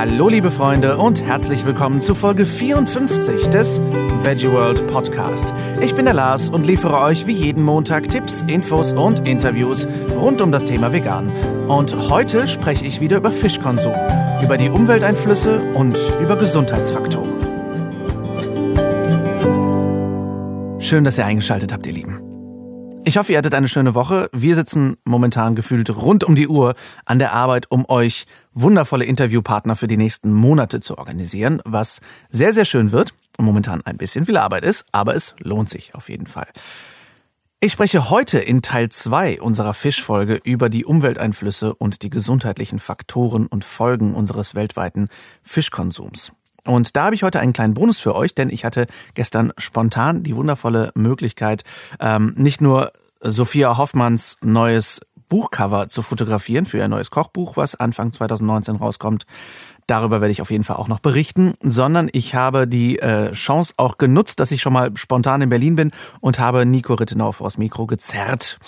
Hallo liebe Freunde und herzlich willkommen zu Folge 54 des Veggie World Podcast. Ich bin der Lars und liefere euch wie jeden Montag Tipps, Infos und Interviews rund um das Thema Vegan. Und heute spreche ich wieder über Fischkonsum, über die Umwelteinflüsse und über Gesundheitsfaktoren. Schön, dass ihr eingeschaltet habt, ihr Lieben. Ich hoffe, ihr hattet eine schöne Woche. Wir sitzen momentan gefühlt rund um die Uhr an der Arbeit, um euch wundervolle Interviewpartner für die nächsten Monate zu organisieren, was sehr, sehr schön wird und momentan ein bisschen viel Arbeit ist, aber es lohnt sich auf jeden Fall. Ich spreche heute in Teil 2 unserer Fischfolge über die Umwelteinflüsse und die gesundheitlichen Faktoren und Folgen unseres weltweiten Fischkonsums. Und da habe ich heute einen kleinen Bonus für euch, denn ich hatte gestern spontan die wundervolle Möglichkeit, ähm, nicht nur Sophia Hoffmanns neues Buchcover zu fotografieren für ihr neues Kochbuch, was Anfang 2019 rauskommt. Darüber werde ich auf jeden Fall auch noch berichten, sondern ich habe die äh, Chance auch genutzt, dass ich schon mal spontan in Berlin bin und habe Nico Rittenau vors Mikro gezerrt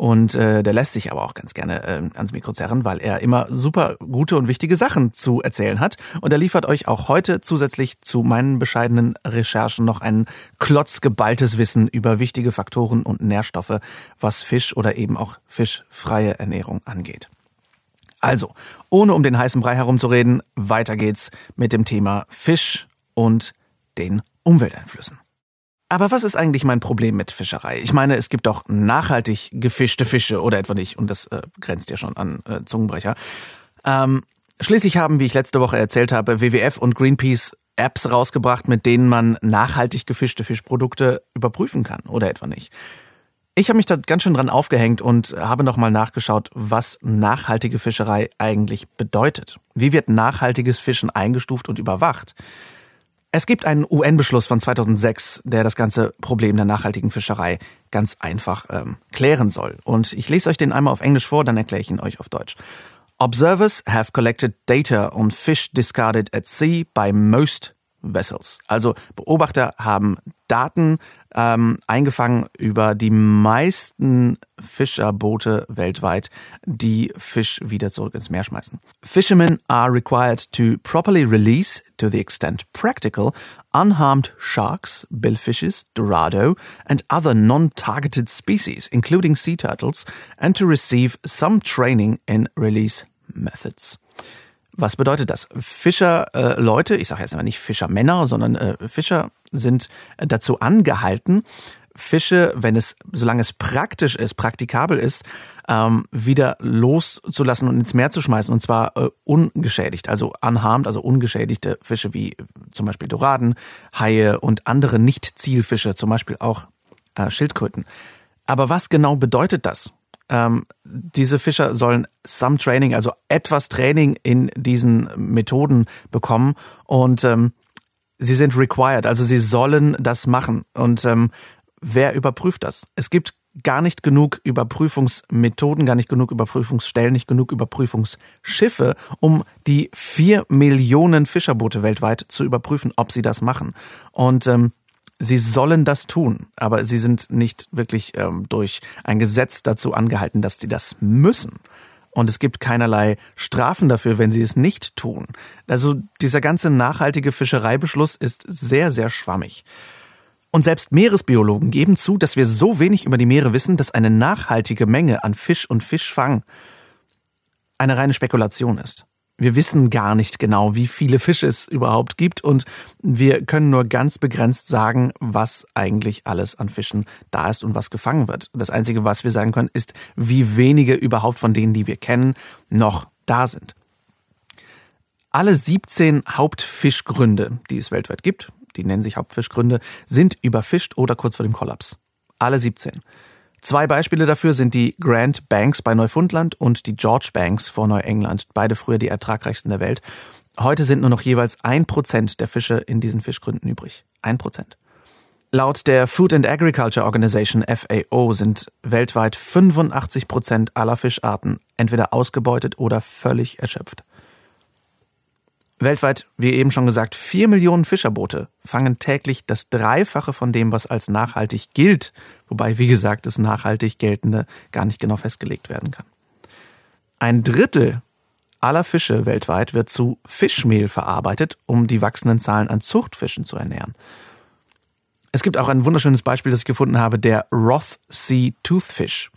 und äh, der lässt sich aber auch ganz gerne äh, ans Mikro zerren, weil er immer super gute und wichtige Sachen zu erzählen hat. Und er liefert euch auch heute zusätzlich zu meinen bescheidenen Recherchen noch ein klotzgeballtes Wissen über wichtige Faktoren und Nährstoffe, was Fisch oder eben auch fischfreie Ernährung angeht. Also, ohne um den heißen Brei herumzureden, weiter geht's mit dem Thema Fisch und den Umwelteinflüssen. Aber was ist eigentlich mein Problem mit Fischerei? Ich meine, es gibt doch nachhaltig gefischte Fische oder etwa nicht. Und das äh, grenzt ja schon an äh, Zungenbrecher. Ähm, schließlich haben, wie ich letzte Woche erzählt habe, WWF und Greenpeace Apps rausgebracht, mit denen man nachhaltig gefischte Fischprodukte überprüfen kann oder etwa nicht. Ich habe mich da ganz schön dran aufgehängt und habe nochmal nachgeschaut, was nachhaltige Fischerei eigentlich bedeutet. Wie wird nachhaltiges Fischen eingestuft und überwacht? Es gibt einen UN-Beschluss von 2006, der das ganze Problem der nachhaltigen Fischerei ganz einfach ähm, klären soll. Und ich lese euch den einmal auf Englisch vor, dann erkläre ich ihn euch auf Deutsch. Observers have collected data on fish discarded at sea by most vessels. Also Beobachter haben Daten ähm, eingefangen über die meisten Fischerboote weltweit, die Fisch wieder zurück ins Meer schmeißen. Fishermen are required to properly release, to the extent practical, unharmed sharks, billfishes, dorado, and other non-targeted species, including sea turtles, and to receive some training in release methods. Was bedeutet das? Fischerleute, äh, ich sage jetzt mal nicht Fischermänner, sondern äh, Fischer sind dazu angehalten, Fische, wenn es, solange es praktisch ist, praktikabel ist, ähm, wieder loszulassen und ins Meer zu schmeißen. Und zwar äh, ungeschädigt, also unharmed, also ungeschädigte Fische wie zum Beispiel Doraden, Haie und andere Nicht-Zielfische, zum Beispiel auch äh, Schildkröten. Aber was genau bedeutet das? Ähm, diese Fischer sollen some Training, also etwas Training in diesen Methoden bekommen und ähm, sie sind required, also sie sollen das machen. Und ähm, wer überprüft das? Es gibt gar nicht genug Überprüfungsmethoden, gar nicht genug Überprüfungsstellen, nicht genug Überprüfungsschiffe, um die vier Millionen Fischerboote weltweit zu überprüfen, ob sie das machen. Und ähm, sie sollen das tun, aber sie sind nicht wirklich ähm, durch ein Gesetz dazu angehalten, dass sie das müssen. Und es gibt keinerlei Strafen dafür, wenn sie es nicht tun. Also dieser ganze nachhaltige Fischereibeschluss ist sehr, sehr schwammig. Und selbst Meeresbiologen geben zu, dass wir so wenig über die Meere wissen, dass eine nachhaltige Menge an Fisch und Fischfang eine reine Spekulation ist. Wir wissen gar nicht genau, wie viele Fische es überhaupt gibt und wir können nur ganz begrenzt sagen, was eigentlich alles an Fischen da ist und was gefangen wird. Das Einzige, was wir sagen können, ist, wie wenige überhaupt von denen, die wir kennen, noch da sind. Alle 17 Hauptfischgründe, die es weltweit gibt, die nennen sich Hauptfischgründe, sind überfischt oder kurz vor dem Kollaps. Alle 17. Zwei Beispiele dafür sind die Grand Banks bei Neufundland und die George Banks vor Neuengland, beide früher die ertragreichsten der Welt. Heute sind nur noch jeweils ein Prozent der Fische in diesen Fischgründen übrig. Ein Prozent. Laut der Food and Agriculture Organization FAO sind weltweit 85 Prozent aller Fischarten entweder ausgebeutet oder völlig erschöpft. Weltweit, wie eben schon gesagt, vier Millionen Fischerboote fangen täglich das Dreifache von dem, was als nachhaltig gilt, wobei, wie gesagt, das nachhaltig geltende gar nicht genau festgelegt werden kann. Ein Drittel aller Fische weltweit wird zu Fischmehl verarbeitet, um die wachsenden Zahlen an Zuchtfischen zu ernähren. Es gibt auch ein wunderschönes Beispiel, das ich gefunden habe, der Roth Sea Toothfish,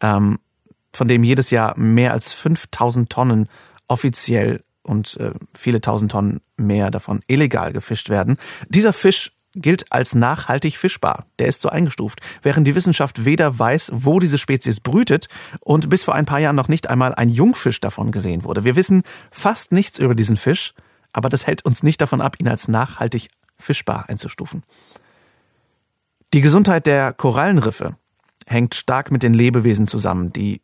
ähm, von dem jedes Jahr mehr als 5000 Tonnen offiziell und äh, viele tausend Tonnen mehr davon illegal gefischt werden. Dieser Fisch gilt als nachhaltig fischbar. Der ist so eingestuft, während die Wissenschaft weder weiß, wo diese Spezies brütet und bis vor ein paar Jahren noch nicht einmal ein Jungfisch davon gesehen wurde. Wir wissen fast nichts über diesen Fisch, aber das hält uns nicht davon ab, ihn als nachhaltig fischbar einzustufen. Die Gesundheit der Korallenriffe hängt stark mit den Lebewesen zusammen, die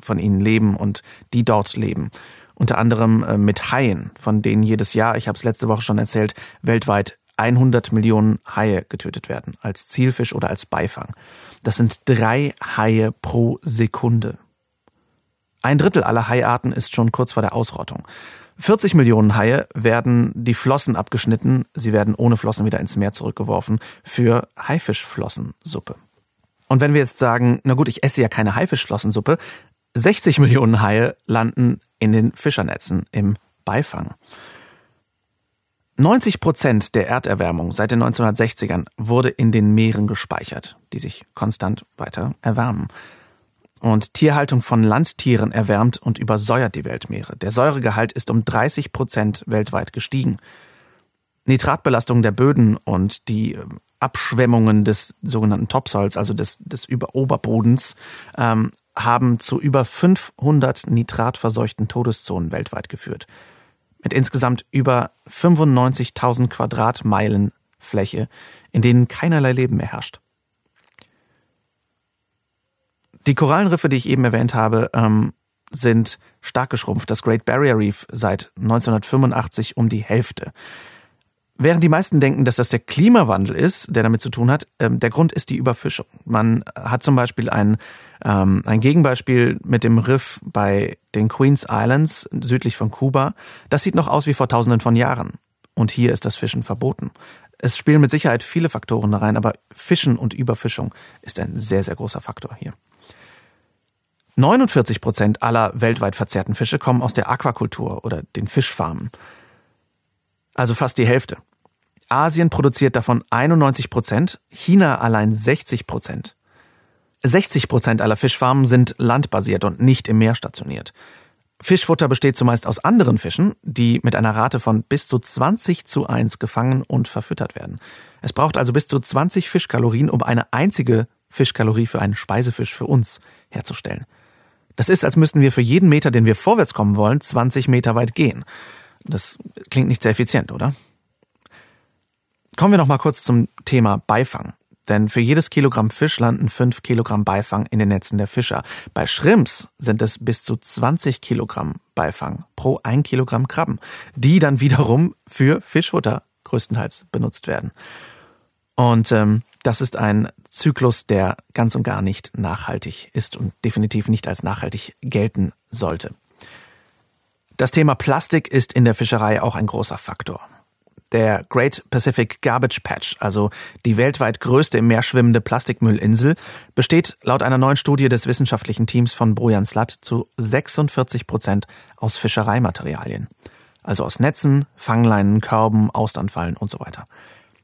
von ihnen leben und die dort leben. Unter anderem äh, mit Haien, von denen jedes Jahr, ich habe es letzte Woche schon erzählt, weltweit 100 Millionen Haie getötet werden, als Zielfisch oder als Beifang. Das sind drei Haie pro Sekunde. Ein Drittel aller Haiarten ist schon kurz vor der Ausrottung. 40 Millionen Haie werden die Flossen abgeschnitten, sie werden ohne Flossen wieder ins Meer zurückgeworfen für Haifischflossensuppe. Und wenn wir jetzt sagen, na gut, ich esse ja keine Haifischflossensuppe, 60 Millionen Haie landen in den Fischernetzen im Beifang. 90 Prozent der Erderwärmung seit den 1960ern wurde in den Meeren gespeichert, die sich konstant weiter erwärmen. Und Tierhaltung von Landtieren erwärmt und übersäuert die Weltmeere. Der Säuregehalt ist um 30 Prozent weltweit gestiegen. Nitratbelastung der Böden und die ähm, Abschwemmungen des sogenannten Topsoils, also des, des Oberbodens, ähm, haben zu über 500 nitratverseuchten Todeszonen weltweit geführt mit insgesamt über 95.000 Quadratmeilen Fläche, in denen keinerlei Leben mehr herrscht. Die Korallenriffe, die ich eben erwähnt habe, ähm, sind stark geschrumpft. Das Great Barrier Reef seit 1985 um die Hälfte. Während die meisten denken, dass das der Klimawandel ist, der damit zu tun hat, ähm, der Grund ist die Überfischung. Man hat zum Beispiel ein, ähm, ein Gegenbeispiel mit dem Riff bei den Queens Islands südlich von Kuba. Das sieht noch aus wie vor tausenden von Jahren. Und hier ist das Fischen verboten. Es spielen mit Sicherheit viele Faktoren da rein, aber Fischen und Überfischung ist ein sehr, sehr großer Faktor hier. 49 Prozent aller weltweit verzehrten Fische kommen aus der Aquakultur oder den Fischfarmen. Also fast die Hälfte. Asien produziert davon 91 Prozent, China allein 60 Prozent. 60 Prozent aller Fischfarmen sind landbasiert und nicht im Meer stationiert. Fischfutter besteht zumeist aus anderen Fischen, die mit einer Rate von bis zu 20 zu 1 gefangen und verfüttert werden. Es braucht also bis zu 20 Fischkalorien, um eine einzige Fischkalorie für einen Speisefisch für uns herzustellen. Das ist, als müssten wir für jeden Meter, den wir vorwärts kommen wollen, 20 Meter weit gehen. Das klingt nicht sehr effizient, oder? Kommen wir noch mal kurz zum Thema Beifang. Denn für jedes Kilogramm Fisch landen 5 Kilogramm Beifang in den Netzen der Fischer. Bei Shrimps sind es bis zu 20 Kilogramm Beifang pro 1 Kilogramm Krabben, die dann wiederum für Fischfutter größtenteils benutzt werden. Und ähm, das ist ein Zyklus, der ganz und gar nicht nachhaltig ist und definitiv nicht als nachhaltig gelten sollte. Das Thema Plastik ist in der Fischerei auch ein großer Faktor. Der Great Pacific Garbage Patch, also die weltweit größte im Meer schwimmende Plastikmüllinsel, besteht laut einer neuen Studie des wissenschaftlichen Teams von Bojan Slat zu 46 Prozent aus Fischereimaterialien. Also aus Netzen, Fangleinen, Körben, Austernfallen und so weiter.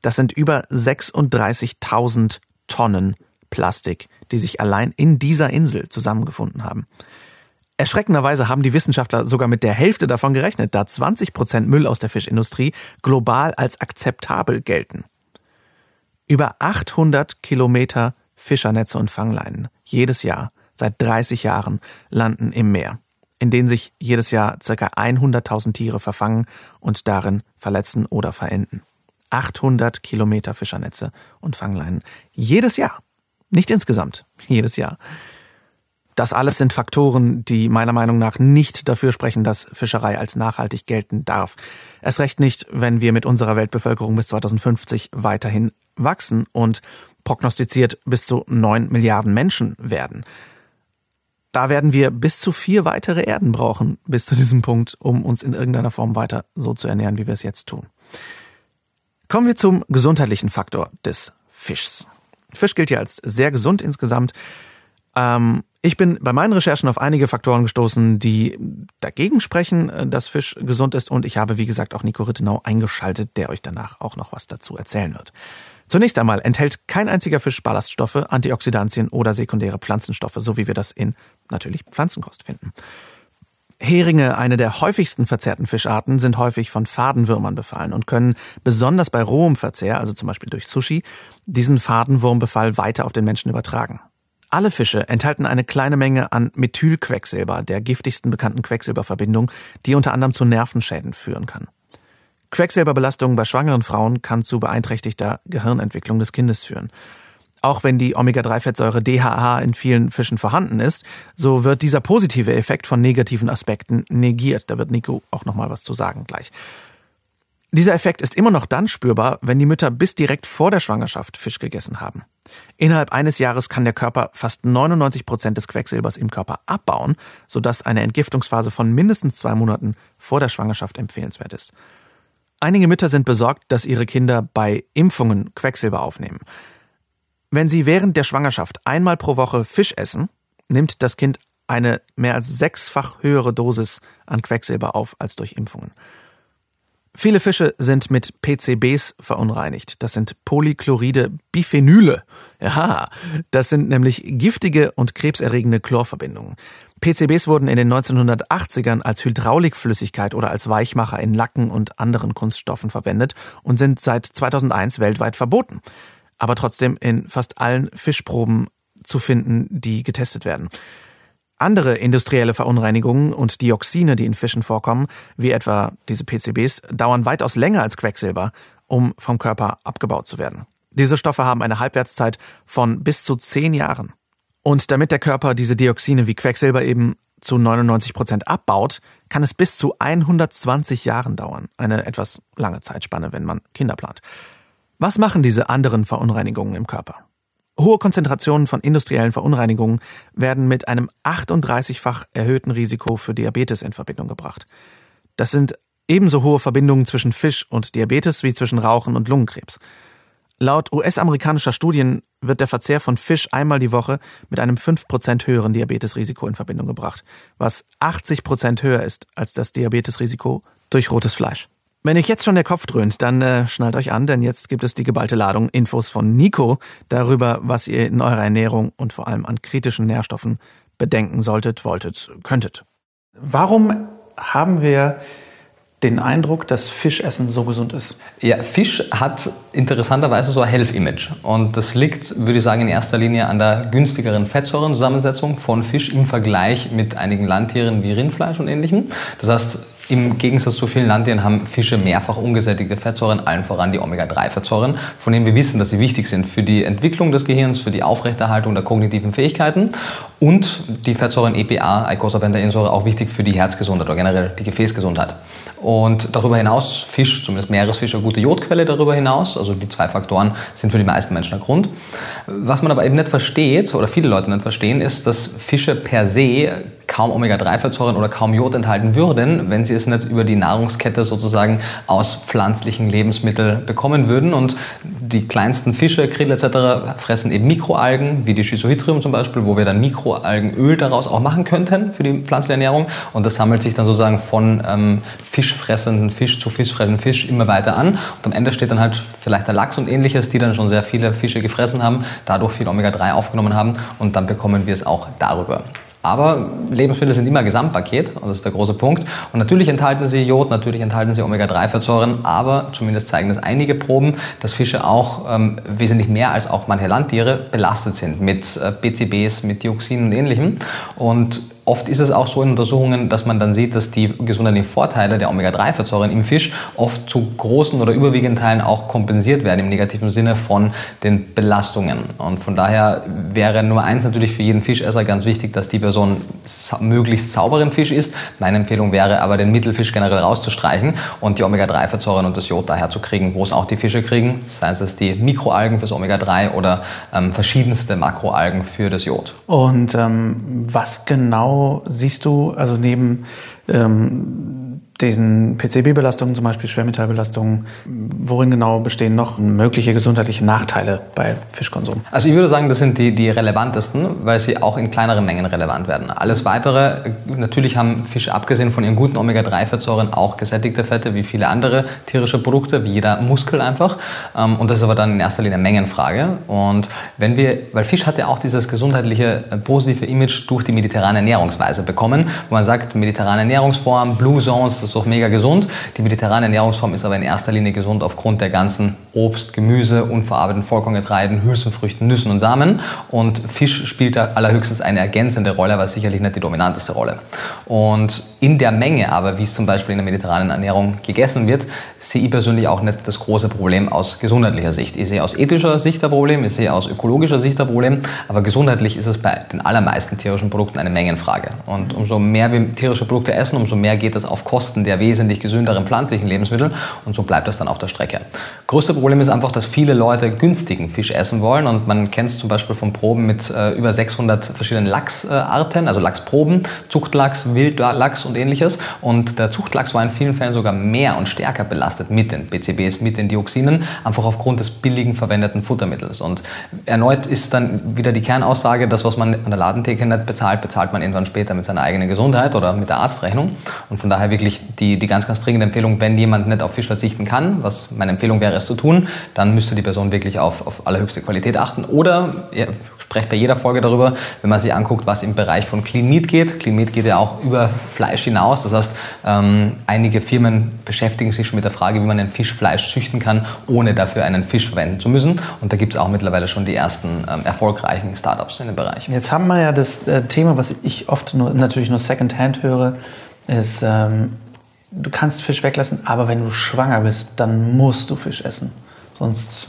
Das sind über 36.000 Tonnen Plastik, die sich allein in dieser Insel zusammengefunden haben. Erschreckenderweise haben die Wissenschaftler sogar mit der Hälfte davon gerechnet, da 20 Prozent Müll aus der Fischindustrie global als akzeptabel gelten. Über 800 Kilometer Fischernetze und Fangleinen jedes Jahr seit 30 Jahren landen im Meer, in denen sich jedes Jahr ca. 100.000 Tiere verfangen und darin verletzen oder verenden. 800 Kilometer Fischernetze und Fangleinen jedes Jahr. Nicht insgesamt, jedes Jahr. Das alles sind Faktoren, die meiner Meinung nach nicht dafür sprechen, dass Fischerei als nachhaltig gelten darf. Es recht nicht, wenn wir mit unserer Weltbevölkerung bis 2050 weiterhin wachsen und prognostiziert bis zu neun Milliarden Menschen werden. Da werden wir bis zu vier weitere Erden brauchen, bis zu diesem Punkt, um uns in irgendeiner Form weiter so zu ernähren, wie wir es jetzt tun. Kommen wir zum gesundheitlichen Faktor des Fischs. Fisch gilt ja als sehr gesund insgesamt. Ähm, Ich bin bei meinen Recherchen auf einige Faktoren gestoßen, die dagegen sprechen, äh, dass Fisch gesund ist und ich habe, wie gesagt, auch Nico Rittenau eingeschaltet, der euch danach auch noch was dazu erzählen wird. Zunächst einmal enthält kein einziger Fisch Ballaststoffe, Antioxidantien oder sekundäre Pflanzenstoffe, so wie wir das in natürlich Pflanzenkost finden. Heringe, eine der häufigsten verzehrten Fischarten, sind häufig von Fadenwürmern befallen und können besonders bei rohem Verzehr, also zum Beispiel durch Sushi, diesen Fadenwurmbefall weiter auf den Menschen übertragen. Alle Fische enthalten eine kleine Menge an Methylquecksilber, der giftigsten bekannten Quecksilberverbindung, die unter anderem zu Nervenschäden führen kann. Quecksilberbelastung bei schwangeren Frauen kann zu beeinträchtigter Gehirnentwicklung des Kindes führen. Auch wenn die Omega-3-Fettsäure DHA in vielen Fischen vorhanden ist, so wird dieser positive Effekt von negativen Aspekten negiert. Da wird Nico auch noch mal was zu sagen gleich. Dieser Effekt ist immer noch dann spürbar, wenn die Mütter bis direkt vor der Schwangerschaft Fisch gegessen haben. Innerhalb eines Jahres kann der Körper fast 99 Prozent des Quecksilbers im Körper abbauen, sodass eine Entgiftungsphase von mindestens zwei Monaten vor der Schwangerschaft empfehlenswert ist. Einige Mütter sind besorgt, dass ihre Kinder bei Impfungen Quecksilber aufnehmen. Wenn Sie während der Schwangerschaft einmal pro Woche Fisch essen, nimmt das Kind eine mehr als sechsfach höhere Dosis an Quecksilber auf als durch Impfungen. Viele Fische sind mit PCBs verunreinigt. Das sind Polychloride Biphenyle. Ja, das sind nämlich giftige und krebserregende Chlorverbindungen. PCBs wurden in den 1980ern als Hydraulikflüssigkeit oder als Weichmacher in Lacken und anderen Kunststoffen verwendet und sind seit 2001 weltweit verboten aber trotzdem in fast allen Fischproben zu finden, die getestet werden. Andere industrielle Verunreinigungen und Dioxine, die in Fischen vorkommen, wie etwa diese PCBs, dauern weitaus länger als Quecksilber, um vom Körper abgebaut zu werden. Diese Stoffe haben eine Halbwertszeit von bis zu zehn Jahren. Und damit der Körper diese Dioxine wie Quecksilber eben zu 99 Prozent abbaut, kann es bis zu 120 Jahren dauern. Eine etwas lange Zeitspanne, wenn man Kinder plant. Was machen diese anderen Verunreinigungen im Körper? Hohe Konzentrationen von industriellen Verunreinigungen werden mit einem 38-fach erhöhten Risiko für Diabetes in Verbindung gebracht. Das sind ebenso hohe Verbindungen zwischen Fisch und Diabetes wie zwischen Rauchen und Lungenkrebs. Laut US-amerikanischer Studien wird der Verzehr von Fisch einmal die Woche mit einem 5% höheren Diabetesrisiko in Verbindung gebracht, was 80% höher ist als das Diabetesrisiko durch rotes Fleisch. Wenn euch jetzt schon der Kopf dröhnt, dann äh, schnallt euch an, denn jetzt gibt es die geballte Ladung Infos von Nico darüber, was ihr in eurer Ernährung und vor allem an kritischen Nährstoffen bedenken solltet, wolltet, könntet. Warum haben wir den Eindruck, dass Fischessen so gesund ist? Ja, Fisch hat interessanterweise so ein Health-Image. Und das liegt, würde ich sagen, in erster Linie an der günstigeren Fettsäurenzusammensetzung von Fisch im Vergleich mit einigen Landtieren wie Rindfleisch und ähnlichem. Das heißt, im Gegensatz zu vielen Landtieren haben Fische mehrfach ungesättigte Fettsäuren, allen voran die Omega-3-Fettsäuren, von denen wir wissen, dass sie wichtig sind für die Entwicklung des Gehirns, für die Aufrechterhaltung der kognitiven Fähigkeiten und die Fettsäuren EPA, Eicosapentaensäure, auch wichtig für die Herzgesundheit oder generell die Gefäßgesundheit. Und darüber hinaus, Fisch, zumindest Meeresfisch, eine gute Jodquelle darüber hinaus. Also die zwei Faktoren sind für die meisten Menschen ein Grund. Was man aber eben nicht versteht, oder viele Leute nicht verstehen, ist, dass Fische per se kaum Omega-3-Fettsäuren oder kaum Jod enthalten würden, wenn sie es nicht über die Nahrungskette sozusagen aus pflanzlichen Lebensmitteln bekommen würden. Und die kleinsten Fische, Krill etc. fressen eben Mikroalgen, wie die Schizohydrium zum Beispiel, wo wir dann Mikroalgenöl daraus auch machen könnten für die pflanzliche Ernährung. Und das sammelt sich dann sozusagen von ähm, fischfressenden Fisch zu fischfressenden Fisch immer weiter an. Und am Ende steht dann halt vielleicht der Lachs und ähnliches, die dann schon sehr viele Fische gefressen haben, dadurch viel Omega-3 aufgenommen haben und dann bekommen wir es auch darüber. Aber Lebensmittel sind immer Gesamtpaket und das ist der große Punkt. Und natürlich enthalten sie Jod, natürlich enthalten sie Omega-3-Fettsäuren, aber zumindest zeigen das einige Proben, dass Fische auch ähm, wesentlich mehr als auch manche Landtiere belastet sind mit äh, PCBs, mit Dioxinen und ähnlichem. Und Oft ist es auch so in Untersuchungen, dass man dann sieht, dass die gesundheitlichen Vorteile der Omega-3-Fettsäuren im Fisch oft zu großen oder überwiegenden Teilen auch kompensiert werden im negativen Sinne von den Belastungen. Und von daher wäre Nummer eins natürlich für jeden Fischesser ganz wichtig, dass die Person möglichst sauberen Fisch isst. Meine Empfehlung wäre aber, den Mittelfisch generell rauszustreichen und die Omega-3-Fettsäuren und das Jod daher zu kriegen, wo es auch die Fische kriegen, seien es die Mikroalgen fürs Omega-3 oder ähm, verschiedenste Makroalgen für das Jod. Und ähm, was genau siehst du, also neben ähm, diesen PCB-Belastungen, zum Beispiel Schwermetallbelastungen, worin genau bestehen noch mögliche gesundheitliche Nachteile bei Fischkonsum? Also ich würde sagen, das sind die, die relevantesten, weil sie auch in kleineren Mengen relevant werden. Alles Weitere, natürlich haben Fische abgesehen von ihren guten Omega-3-Fettsäuren auch gesättigte Fette wie viele andere tierische Produkte, wie jeder Muskel einfach. Ähm, und das ist aber dann in erster Linie eine Mengenfrage. Und wenn wir, weil Fisch hat ja auch dieses gesundheitliche äh, positive Image durch die mediterrane Ernährungsweise bekommen, wo man sagt, mediterrane Ernährungsform, Blue Zones, ist doch mega gesund. Die mediterrane Ernährungsform ist aber in erster Linie gesund aufgrund der ganzen Obst, Gemüse, unverarbeiteten Vollkorngetreiden, Hülsenfrüchten, Nüssen und Samen. Und Fisch spielt da allerhöchstens eine ergänzende Rolle, aber sicherlich nicht die dominanteste Rolle. Und in der Menge aber, wie es zum Beispiel in der mediterranen Ernährung gegessen wird, sehe ich persönlich auch nicht das große Problem aus gesundheitlicher Sicht. Ich sehe aus ethischer Sicht ein Problem, ich sehe aus ökologischer Sicht ein Problem, aber gesundheitlich ist es bei den allermeisten tierischen Produkten eine Mengenfrage. Und umso mehr wir tierische Produkte essen, umso mehr geht das auf Kosten der wesentlich gesünderen pflanzlichen Lebensmittel und so bleibt das dann auf der Strecke. Größte Problem ist einfach, dass viele Leute günstigen Fisch essen wollen und man kennt es zum Beispiel von Proben mit äh, über 600 verschiedenen Lachsarten, also Lachsproben, Zuchtlachs, Wildlachs und ähnliches. Und der Zuchtlachs war in vielen Fällen sogar mehr und stärker belastet mit den PCBs, mit den Dioxinen, einfach aufgrund des billigen verwendeten Futtermittels. Und erneut ist dann wieder die Kernaussage, das, was man an der Ladentheke nicht bezahlt, bezahlt man irgendwann später mit seiner eigenen Gesundheit oder mit der Arztrechnung. Und von daher wirklich die, die ganz, ganz dringende Empfehlung, wenn jemand nicht auf Fisch verzichten kann, was meine Empfehlung wäre, es zu tun, dann müsste die Person wirklich auf, auf allerhöchste Qualität achten. Oder ja, spreche bei jeder Folge darüber, wenn man sich anguckt, was im Bereich von Clean geht. Clean geht ja auch über Fleisch hinaus. Das heißt, ähm, einige Firmen beschäftigen sich schon mit der Frage, wie man ein Fischfleisch züchten kann, ohne dafür einen Fisch verwenden zu müssen. Und da gibt es auch mittlerweile schon die ersten ähm, erfolgreichen Startups in dem Bereich. Jetzt haben wir ja das äh, Thema, was ich oft nur, natürlich nur Secondhand höre, ist, ähm, du kannst Fisch weglassen, aber wenn du schwanger bist, dann musst du Fisch essen. Sonst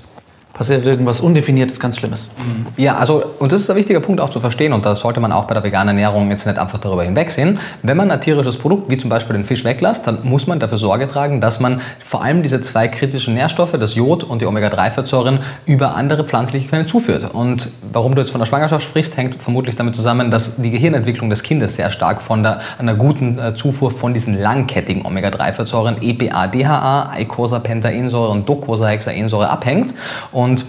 passiert irgendwas Undefiniertes, ganz Schlimmes. Mhm. Ja, also, und das ist ein wichtiger Punkt auch zu verstehen, und da sollte man auch bei der veganen Ernährung jetzt nicht einfach darüber hinwegsehen. Wenn man ein tierisches Produkt, wie zum Beispiel den Fisch weglässt, dann muss man dafür Sorge tragen, dass man vor allem diese zwei kritischen Nährstoffe, das Jod und die Omega-3-Fettsäuren, über andere pflanzliche Quellen zuführt. Und warum du jetzt von der Schwangerschaft sprichst, hängt vermutlich damit zusammen, dass die Gehirnentwicklung des Kindes sehr stark von der, einer guten äh, Zufuhr von diesen langkettigen Omega-3-Fettsäuren, EPA, DHA, Eicosapentaensäure und Docosahexaensäure abhängt. Und und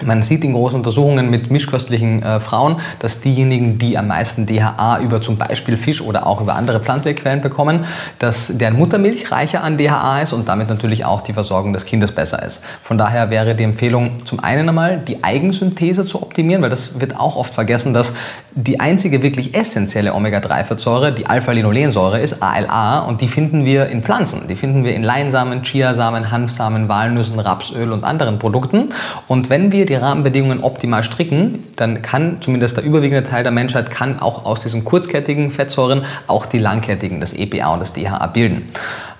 man sieht in großen Untersuchungen mit mischköstlichen äh, Frauen, dass diejenigen, die am meisten DHA über zum Beispiel Fisch oder auch über andere pflanzliche Quellen bekommen, dass deren Muttermilch reicher an DHA ist und damit natürlich auch die Versorgung des Kindes besser ist. Von daher wäre die Empfehlung zum einen einmal die Eigensynthese zu optimieren, weil das wird auch oft vergessen, dass die einzige wirklich essentielle Omega-3-Fettsäure die Alpha-Linolensäure ist, ALA, und die finden wir in Pflanzen. Die finden wir in Leinsamen, Chiasamen, Hanfsamen, Walnüssen, Rapsöl und anderen Produkten. Und wenn wir die Rahmenbedingungen optimal stricken, dann kann zumindest der überwiegende Teil der Menschheit kann auch aus diesen kurzkettigen Fettsäuren auch die langkettigen, das EPA und das DHA bilden.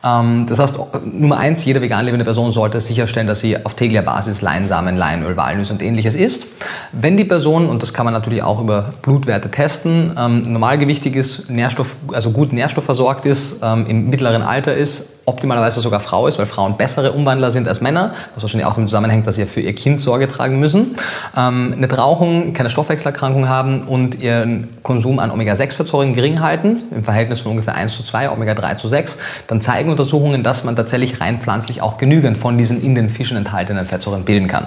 Ähm, das heißt, Nummer eins, jede vegan lebende Person sollte sicherstellen, dass sie auf täglicher Basis Leinsamen, Leinöl, Walnüsse und ähnliches isst. Wenn die Person, und das kann man natürlich auch über Blutwerte testen, ähm, normalgewichtig ist, Nährstoff, also gut nährstoffversorgt ist, ähm, im mittleren Alter ist, optimalerweise sogar Frau ist, weil Frauen bessere Umwandler sind als Männer, was wahrscheinlich auch damit zusammenhängt, dass sie für ihr Kind Sorge tragen müssen, ähm, nicht rauchen, keine Stoffwechselerkrankung haben und ihren Konsum an Omega-6-Fettsäuren gering halten, im Verhältnis von ungefähr 1 zu 2, Omega-3 zu 6, dann zeigen Untersuchungen, dass man tatsächlich rein pflanzlich auch genügend von diesen in den Fischen enthaltenen Fettsäuren bilden kann.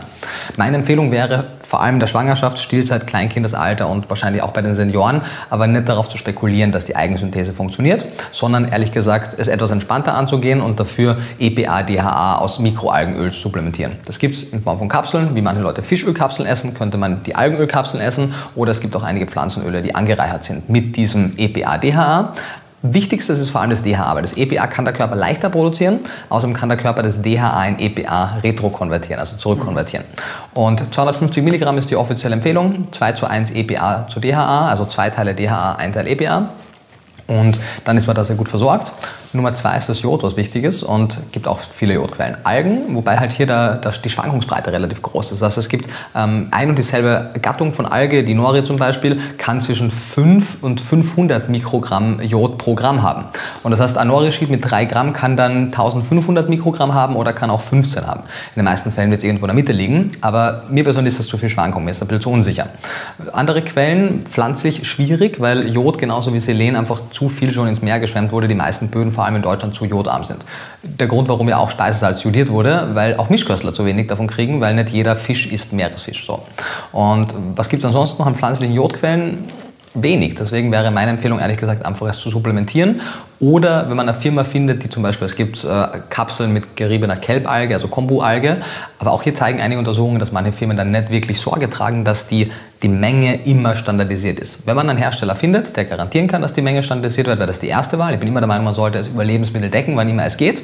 Meine Empfehlung wäre, vor allem der Schwangerschaft, Stillzeit, Kleinkindesalter und wahrscheinlich auch bei den Senioren, aber nicht darauf zu spekulieren, dass die Eigensynthese funktioniert, sondern ehrlich gesagt, es etwas entspannter anzugehen und dafür EPA, DHA aus Mikroalgenöl supplementieren. Das gibt es in Form von Kapseln, wie manche Leute Fischölkapseln essen, könnte man die Algenölkapseln essen oder es gibt auch einige Pflanzenöle, die angereichert sind mit diesem EPA, DHA. Wichtigstes ist vor allem das DHA, weil das EPA kann der Körper leichter produzieren. Außerdem kann der Körper das DHA in EPA retrokonvertieren, also zurückkonvertieren. Und 250 Milligramm ist die offizielle Empfehlung. 2 zu 1 EPA zu DHA, also zwei Teile DHA, ein Teil EPA. Und dann ist man da sehr gut versorgt. Nummer zwei ist das Jod, was wichtig ist und gibt auch viele Jodquellen. Algen, wobei halt hier der, der, die Schwankungsbreite relativ groß ist. Das heißt, es gibt ähm, ein und dieselbe Gattung von Alge, die Nori zum Beispiel, kann zwischen 5 und 500 Mikrogramm Jod pro Gramm haben. Und das heißt, ein Nori-Sheet mit 3 Gramm kann dann 1500 Mikrogramm haben oder kann auch 15 haben. In den meisten Fällen wird es irgendwo in der Mitte liegen, aber mir persönlich ist das zu viel Schwankung, mir ist das ein bisschen zu unsicher. Andere Quellen, pflanzlich schwierig, weil Jod genauso wie Selen einfach zu viel schon ins Meer geschwemmt wurde. Die meisten Böden, vor allem in Deutschland zu jodarm sind. Der Grund, warum ja auch Speisesalz jodiert wurde, weil auch Mischköstler zu wenig davon kriegen, weil nicht jeder Fisch isst Meeresfisch. So. Und was gibt es ansonsten noch an pflanzlichen Jodquellen? Wenig. Deswegen wäre meine Empfehlung ehrlich gesagt einfach es zu supplementieren. Oder wenn man eine Firma findet, die zum Beispiel, es gibt äh, Kapseln mit geriebener Kelbalge, also Kombu-Alge. Aber auch hier zeigen einige Untersuchungen, dass manche Firmen dann nicht wirklich Sorge tragen, dass die, die Menge immer standardisiert ist. Wenn man einen Hersteller findet, der garantieren kann, dass die Menge standardisiert wird, wäre das die erste Wahl. Ich bin immer der Meinung, man sollte es über Lebensmittel decken, wann immer es geht.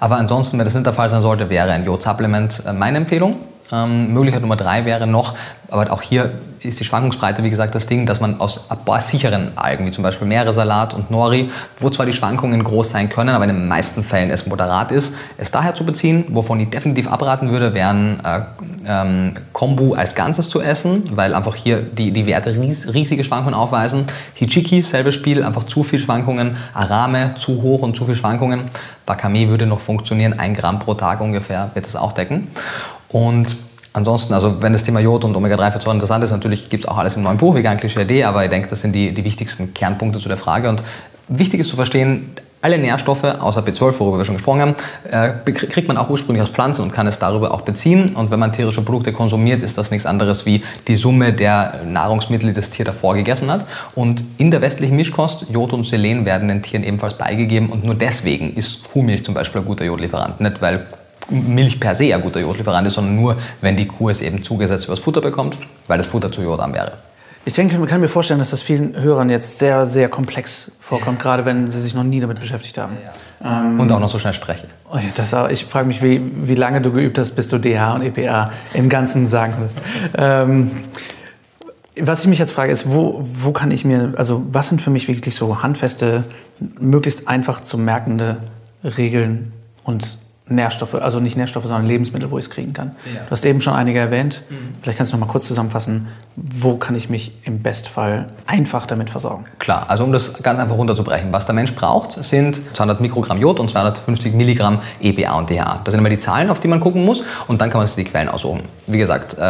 Aber ansonsten, wenn das nicht der Fall sein sollte, wäre ein Jod-Supplement äh, meine Empfehlung. Ähm, Möglichkeit Nummer drei wäre noch, aber auch hier ist die Schwankungsbreite, wie gesagt, das Ding, dass man aus ein paar sicheren Algen, wie zum Beispiel Meeresalat und Nori, wo zwar die Schwankungen groß sein können, aber in den meisten Fällen es moderat ist, es daher zu beziehen. Wovon ich definitiv abraten würde, wären äh, ähm, Kombu als Ganzes zu essen, weil einfach hier die, die Werte ries, riesige Schwankungen aufweisen. Hichiki, selbes Spiel, einfach zu viel Schwankungen. Arame, zu hoch und zu viel Schwankungen. Bakame würde noch funktionieren, ein Gramm pro Tag ungefähr wird das auch decken. Und ansonsten, also wenn das Thema Jod und Omega-3-Fettsäuren interessant ist, natürlich gibt es auch alles im neuen Buch, vegan Klischee aber ich denke, das sind die, die wichtigsten Kernpunkte zu der Frage. Und wichtig ist zu verstehen, alle Nährstoffe, außer B12, worüber wir schon gesprochen haben, äh, kriegt man auch ursprünglich aus Pflanzen und kann es darüber auch beziehen. Und wenn man tierische Produkte konsumiert, ist das nichts anderes wie die Summe der Nahrungsmittel, die das Tier davor gegessen hat. Und in der westlichen Mischkost, Jod und Selen werden den Tieren ebenfalls beigegeben. Und nur deswegen ist Kuhmilch zum Beispiel ein guter Jodlieferant. Nicht weil Milch per se ein guter Jodlieferant ist, sondern nur, wenn die Kuh es eben zugesetzt übers Futter bekommt, weil das Futter zu jodarm wäre. Ich denke, man kann mir vorstellen, dass das vielen Hörern jetzt sehr, sehr komplex vorkommt, gerade wenn sie sich noch nie damit beschäftigt haben. Ja. Ähm, und auch noch so schnell sprechen. Oh das, ich frage mich, wie, wie lange du geübt hast, bis du DH und EPA im Ganzen sagen wirst. Ähm, was ich mich jetzt frage, ist, wo, wo kann ich mir, also was sind für mich wirklich so handfeste, möglichst einfach zu merkende Regeln und Nährstoffe, also nicht Nährstoffe, sondern Lebensmittel, wo ich es kriegen kann. Ja. Du hast eben schon einige erwähnt. Mhm. Vielleicht kannst du noch mal kurz zusammenfassen, wo kann ich mich im Bestfall einfach damit versorgen? Klar, also um das ganz einfach runterzubrechen. Was der Mensch braucht, sind 200 Mikrogramm Jod und 250 Milligramm EPA und DHA. Das sind immer die Zahlen, auf die man gucken muss und dann kann man sich die Quellen aussuchen. Wie gesagt, äh,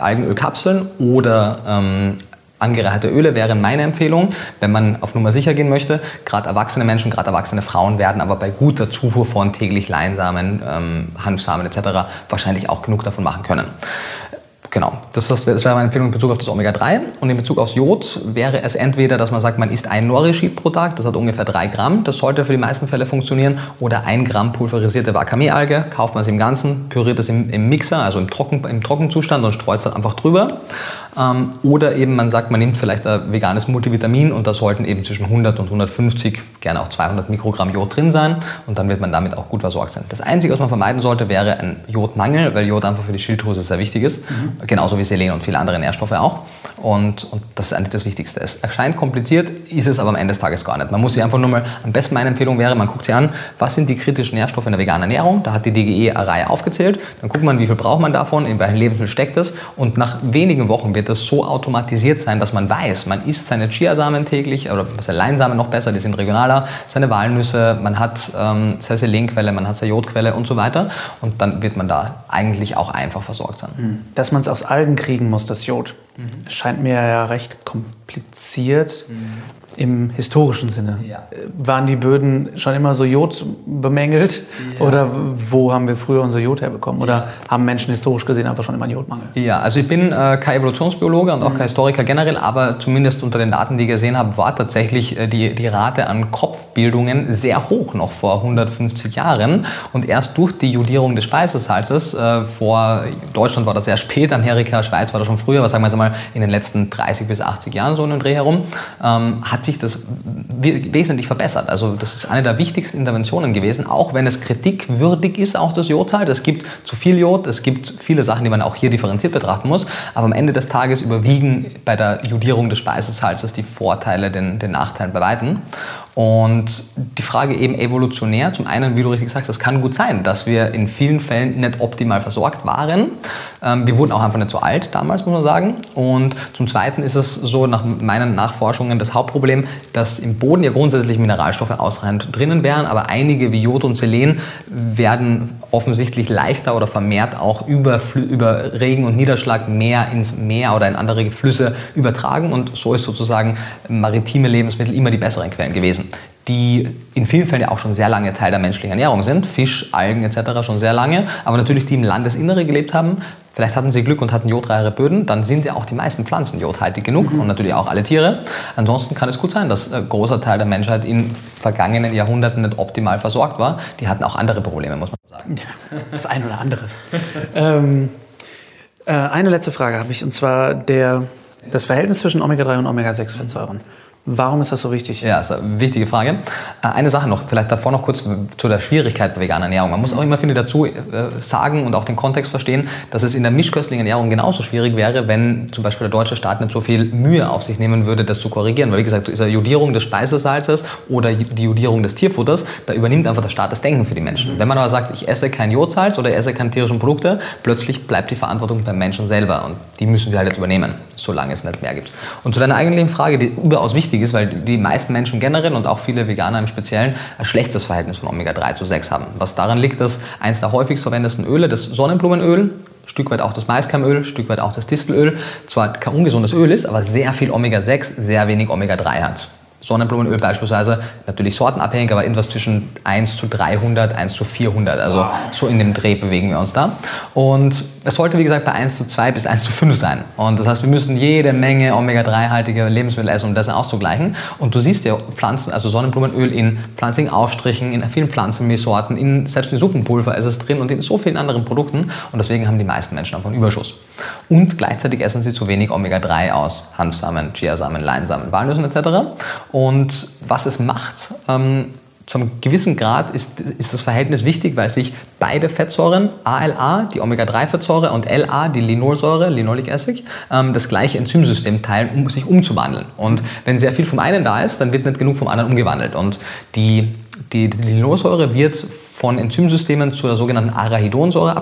Algenölkapseln oder ähm, Angereicherte Öle wäre meine Empfehlung, wenn man auf Nummer sicher gehen möchte. Gerade erwachsene Menschen, gerade erwachsene Frauen werden aber bei guter Zufuhr von täglich Leinsamen, ähm, Hanfsamen etc. wahrscheinlich auch genug davon machen können. Genau, das, das, wäre meine Empfehlung in Bezug auf das Omega-3. Und in Bezug aufs Jod wäre es entweder, dass man sagt, man isst ein Nori-Sheet pro Tag, das hat ungefähr 3 Gramm, das sollte für die meisten Fälle funktionieren, oder ein Gramm pulverisierte Wakame-Alge, kauft man es im Ganzen, püriert es im, im Mixer, also im, Trocken, im Trockenzustand und streut es dann einfach drüber. Ähm, oder eben man sagt, man nimmt vielleicht ein veganes Multivitamin und da sollten eben zwischen 100 und 150, gerne auch 200 Mikrogramm Jod drin sein und dann wird man damit auch gut versorgt sein. Das Einzige, was man vermeiden sollte, wäre ein Jodmangel, weil Jod einfach für die Schilddrüse sehr wichtig ist, mhm. genauso wie Selen und viele andere Nährstoffe auch. Und, und, das ist eigentlich das Wichtigste. Es erscheint kompliziert, ist es aber am Ende des Tages gar nicht. Man muss sich einfach nur mal, am besten meine Empfehlung wäre, man guckt sich an, was sind die kritischen Nährstoffe in der veganen Ernährung. Da hat die DGE eine Reihe aufgezählt. Dann guckt man, wie viel braucht man davon, in welchem Lebensmittel steckt es. Und nach wenigen Wochen wird das so automatisiert sein, dass man weiß, man isst seine Chiasamen täglich, oder seine Leinsamen noch besser, die sind regionaler, seine Walnüsse, man hat ähm, seine Selenquelle, man hat seine Jodquelle und so weiter. Und dann wird man da eigentlich auch einfach versorgt sein. Hm. Dass man es aus Algen kriegen muss, das Jod. Mhm. Scheint mir ja recht kompliziert. Mhm im historischen Sinne. Ja. Waren die Böden schon immer so Jod bemängelt? Ja. Oder wo haben wir früher unser Jod herbekommen? Oder ja. haben Menschen historisch gesehen einfach schon immer einen Jodmangel? Ja, also ich bin äh, kein Evolutionsbiologe und auch mhm. kein Historiker generell, aber zumindest unter den Daten, die ich gesehen habe, war tatsächlich äh, die, die Rate an Kopfbildungen sehr hoch noch vor 150 Jahren. Und erst durch die Jodierung des Speisesalzes, äh, vor Deutschland war das sehr spät, Amerika, Schweiz war das schon früher, was sagen wir jetzt mal in den letzten 30 bis 80 Jahren so in den Dreh herum, ähm, hat sich das wesentlich verbessert. Also das ist eine der wichtigsten Interventionen gewesen, auch wenn es kritikwürdig ist, auch das Jodhalt. Es gibt zu viel Jod, es gibt viele Sachen, die man auch hier differenziert betrachten muss, aber am Ende des Tages überwiegen bei der Jodierung des Speisesalzes die Vorteile den, den Nachteilen bei Weitem. Und die Frage eben evolutionär, zum einen, wie du richtig sagst, es kann gut sein, dass wir in vielen Fällen nicht optimal versorgt waren. Ähm, wir wurden auch einfach nicht so alt damals, muss man sagen. Und zum Zweiten ist es so, nach meinen Nachforschungen, das Hauptproblem, dass im Boden ja grundsätzlich Mineralstoffe ausreichend drinnen wären, aber einige wie Jod und Selen werden offensichtlich leichter oder vermehrt auch über, über Regen und Niederschlag mehr ins Meer oder in andere Flüsse übertragen. Und so ist sozusagen maritime Lebensmittel immer die besseren Quellen gewesen. Die in vielen Fällen ja auch schon sehr lange Teil der menschlichen Ernährung sind, Fisch, Algen etc. schon sehr lange, aber natürlich die im Landesinnere gelebt haben. Vielleicht hatten sie Glück und hatten jodreiche Böden, dann sind ja auch die meisten Pflanzen jodhaltig genug mhm. und natürlich auch alle Tiere. Ansonsten kann es gut sein, dass ein großer Teil der Menschheit in vergangenen Jahrhunderten nicht optimal versorgt war. Die hatten auch andere Probleme, muss man sagen. Das eine oder andere. ähm, äh, eine letzte Frage habe ich, und zwar der, das Verhältnis zwischen Omega-3 und Omega-6-Fettsäuren. Warum ist das so wichtig? Ja, ist eine wichtige Frage. Äh, eine Sache noch, vielleicht davor noch kurz zu der Schwierigkeit der veganen Ernährung. Man muss auch immer, finde ich, dazu äh, sagen und auch den Kontext verstehen, dass es in der mischköstlichen Ernährung genauso schwierig wäre, wenn zum Beispiel der deutsche Staat nicht so viel Mühe auf sich nehmen würde, das zu korrigieren. Weil, wie gesagt, diese Jodierung des Speisesalzes oder die Jodierung des Tierfutters, da übernimmt einfach der Staat das Denken für die Menschen. Mhm. Wenn man aber sagt, ich esse kein Jodsalz oder esse keine tierischen Produkte, plötzlich bleibt die Verantwortung beim Menschen selber und die müssen wir halt jetzt übernehmen, solange es nicht mehr gibt. Und zu deiner eigentlichen Frage, die überaus wichtig wichtig ist, weil die meisten Menschen generell und auch viele Veganer im Speziellen ein schlechtes Verhältnis von Omega-3 zu 6 haben. Was daran liegt, dass eins der häufigst verwendeten Öle, das Sonnenblumenöl, Stück weit auch das Maiskeimöl, Stück weit auch das Distelöl, zwar kein ungesundes Öl ist, aber sehr viel Omega-6, sehr wenig Omega-3 hat. Sonnenblumenöl beispielsweise, natürlich sortenabhängig, aber irgendwas zwischen 1 zu 300, 1 zu 400. Also wow. so in dem Dreh bewegen wir uns da. Und es sollte, wie gesagt, bei 1 zu 2 bis 1 zu 5 sein. Und das heißt, wir müssen jede Menge Omega-3-haltige Lebensmittel essen, um das auszugleichen. Und du siehst ja Pflanzen, also Sonnenblumenöl in pflanzlichen Aufstrichen, in vielen Pflanzenmehlsorten, in, selbst in Suppenpulver ist es drin und in so vielen anderen Produkten. Und deswegen haben die meisten Menschen einfach einen Überschuss. Und gleichzeitig essen sie zu wenig Omega-3 aus Hanfsamen, Chiasamen, Leinsamen, Walnüssen etc. Und was es macht, ähm, zu gewissen Grad ist, ist das Verhältnis wichtig, weil sich beide Fettsäuren, ALA, die Omega-3-Fettsäure und LA, die Linolsäure, Linoleic Acid, ähm, das gleiche Enzymsystem teilen, um sich umzuwandeln. Und wenn sehr viel vom einen da ist, dann wird nicht genug vom anderen umgewandelt. Und die, die, die Linolsäure wird von Enzymsystemen zur sogenannten Arachidonsäure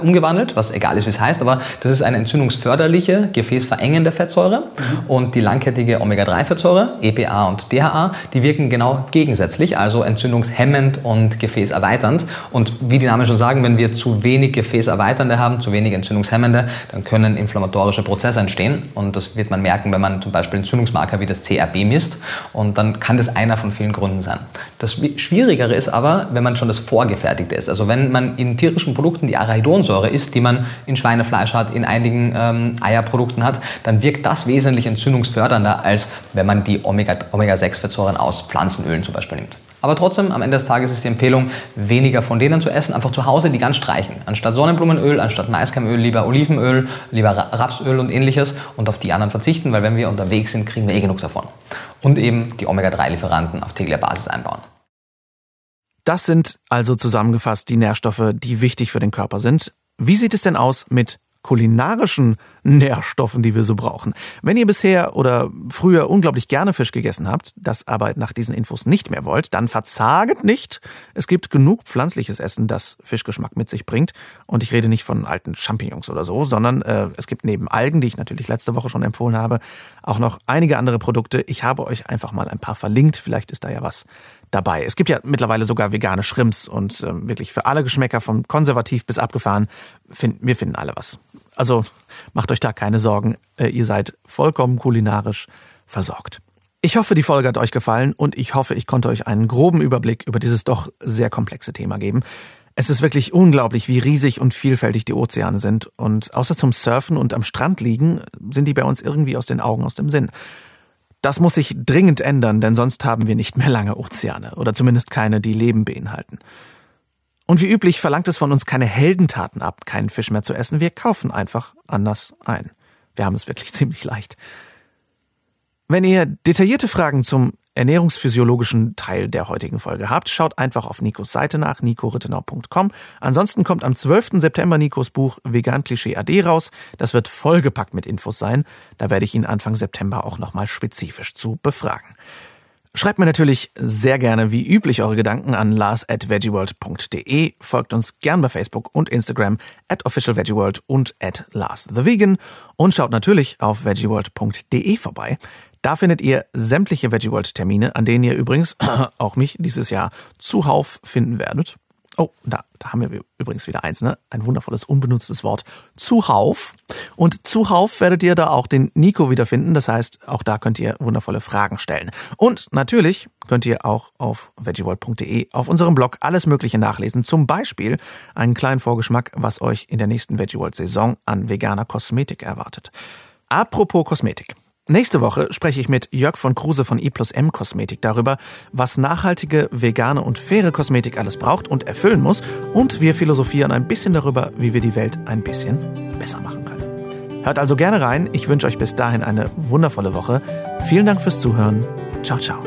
umgewandelt, was egal ist, wie es heißt, aber das ist eine entzündungsförderliche, gefäßverengende Fettsäure mhm. und die langkettige Omega-3-Fettsäure, EPA und DHA, die wirken genau gegensätzlich, also entzündungshemmend und gefäßerweiternd. Und wie die Namen schon sagen, wenn wir zu wenig Gefäßerweiternde haben, zu wenig entzündungshemmende, dann können inflammatorische Prozesse entstehen und das wird man merken, wenn man zum Beispiel Entzündungsmarker wie das CRB misst und dann kann das einer von vielen Gründen sein. Das Schwierigere ist aber, wenn man schon das Vor vorgefertigt ist. Also wenn man in tierischen Produkten die Arachidonsäure isst, die man in Schweinefleisch hat, in einigen ähm, Eierprodukten hat, dann wirkt das wesentlich entzündungsfördernder, als wenn man die Omega-6-Fettsäuren aus Pflanzenölen zum Beispiel nimmt. Aber trotzdem, am Ende des Tages ist die Empfehlung, weniger von denen zu essen, einfach zu Hause die ganz streichen. Anstatt Sonnenblumenöl, anstatt Maiskeimöl, lieber Olivenöl, lieber Rapsöl und ähnliches und auf die anderen verzichten, weil wenn wir unterwegs sind, kriegen wir eh genug davon. Und eben die Omega-3-Lieferanten auf täglicher Basis einbauen. Das sind also zusammengefasst die Nährstoffe, die wichtig für den Körper sind. Wie sieht es denn aus mit kulinarischen Nährstoffen, die wir so brauchen. Wenn ihr bisher oder früher unglaublich gerne Fisch gegessen habt, das aber nach diesen Infos nicht mehr wollt, dann verzaget nicht. Es gibt genug pflanzliches Essen, das Fischgeschmack mit sich bringt. Und ich rede nicht von alten Champignons oder so, sondern äh, es gibt neben Algen, die ich natürlich letzte Woche schon empfohlen habe, auch noch einige andere Produkte. Ich habe euch einfach mal ein paar verlinkt. Vielleicht ist da ja was dabei. Es gibt ja mittlerweile sogar vegane Shrimps und äh, wirklich für alle Geschmäcker, vom konservativ bis abgefahren, find, wir finden alle was. Also macht euch da keine Sorgen, äh, ihr seid vollkommen kulinarisch versorgt. Ich hoffe, die Folge hat euch gefallen und ich hoffe, ich konnte euch einen groben Überblick über dieses doch sehr komplexe Thema geben. Es ist wirklich unglaublich, wie riesig und vielfältig die Ozeane sind. Und außer zum Surfen und am Strand liegen, sind die bei uns irgendwie aus den Augen, aus dem Sinn. Das muss sich dringend ändern, denn sonst haben wir nicht mehr lange Ozeane oder zumindest keine, die Leben beinhalten. Und wie üblich verlangt es von uns keine Heldentaten ab, keinen Fisch mehr zu essen. Wir kaufen einfach anders ein. Wir haben es wirklich ziemlich leicht. Wenn ihr detaillierte Fragen zum ernährungsphysiologischen Teil der heutigen Folge habt, schaut einfach auf Nikos Seite nach, nikorittenau.com. Ansonsten kommt am 12. September Nikos Buch Vegan Klischee AD raus. Das wird vollgepackt mit Infos sein. Da werde ich ihn Anfang September auch nochmal spezifisch zu befragen. Schreibt mir natürlich sehr gerne wie üblich eure Gedanken an lars at veggieworld.de. Folgt uns gern bei Facebook und Instagram at officialveggieworld und at larsthevegan und schaut natürlich auf veggieworld.de vorbei. Da findet ihr sämtliche VeggieWorld Termine, an denen ihr übrigens auch mich dieses Jahr zuhauf finden werdet. Oh, da, da haben wir übrigens wieder eins, ne? Ein wundervolles, unbenutztes Wort. Zuhauf. Und zuhauf werdet ihr da auch den Nico wiederfinden. Das heißt, auch da könnt ihr wundervolle Fragen stellen. Und natürlich könnt ihr auch auf veggieworld.de auf unserem Blog alles Mögliche nachlesen. Zum Beispiel einen kleinen Vorgeschmack, was euch in der nächsten Veggieworld-Saison an veganer Kosmetik erwartet. Apropos Kosmetik. Nächste Woche spreche ich mit Jörg von Kruse von I plus M Kosmetik darüber, was nachhaltige, vegane und faire Kosmetik alles braucht und erfüllen muss. Und wir philosophieren ein bisschen darüber, wie wir die Welt ein bisschen besser machen können. Hört also gerne rein. Ich wünsche euch bis dahin eine wundervolle Woche. Vielen Dank fürs Zuhören. Ciao, ciao.